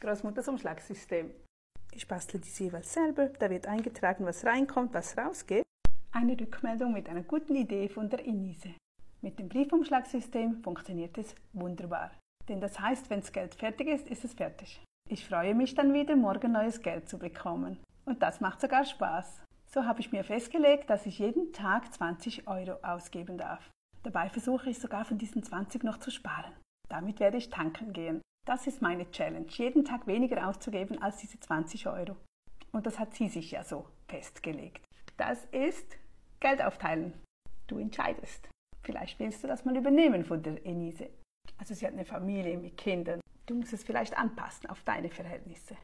Großmutters Umschlagssystem. Ich bastle dies jeweils selber. Da wird eingetragen, was reinkommt, was rausgeht. Eine Rückmeldung mit einer guten Idee von der Inise. Mit dem Briefumschlagssystem funktioniert es wunderbar. Denn das heißt, wenn das Geld fertig ist, ist es fertig. Ich freue mich dann wieder, morgen neues Geld zu bekommen. Und das macht sogar Spaß. So habe ich mir festgelegt, dass ich jeden Tag 20 Euro ausgeben darf. Dabei versuche ich sogar von diesen 20 noch zu sparen. Damit werde ich tanken gehen. Das ist meine Challenge, jeden Tag weniger auszugeben als diese 20 Euro. Und das hat sie sich ja so festgelegt. Das ist Geld aufteilen. Du entscheidest. Vielleicht willst du das mal übernehmen von der Enise. Also sie hat eine Familie mit Kindern. Du musst es vielleicht anpassen auf deine Verhältnisse.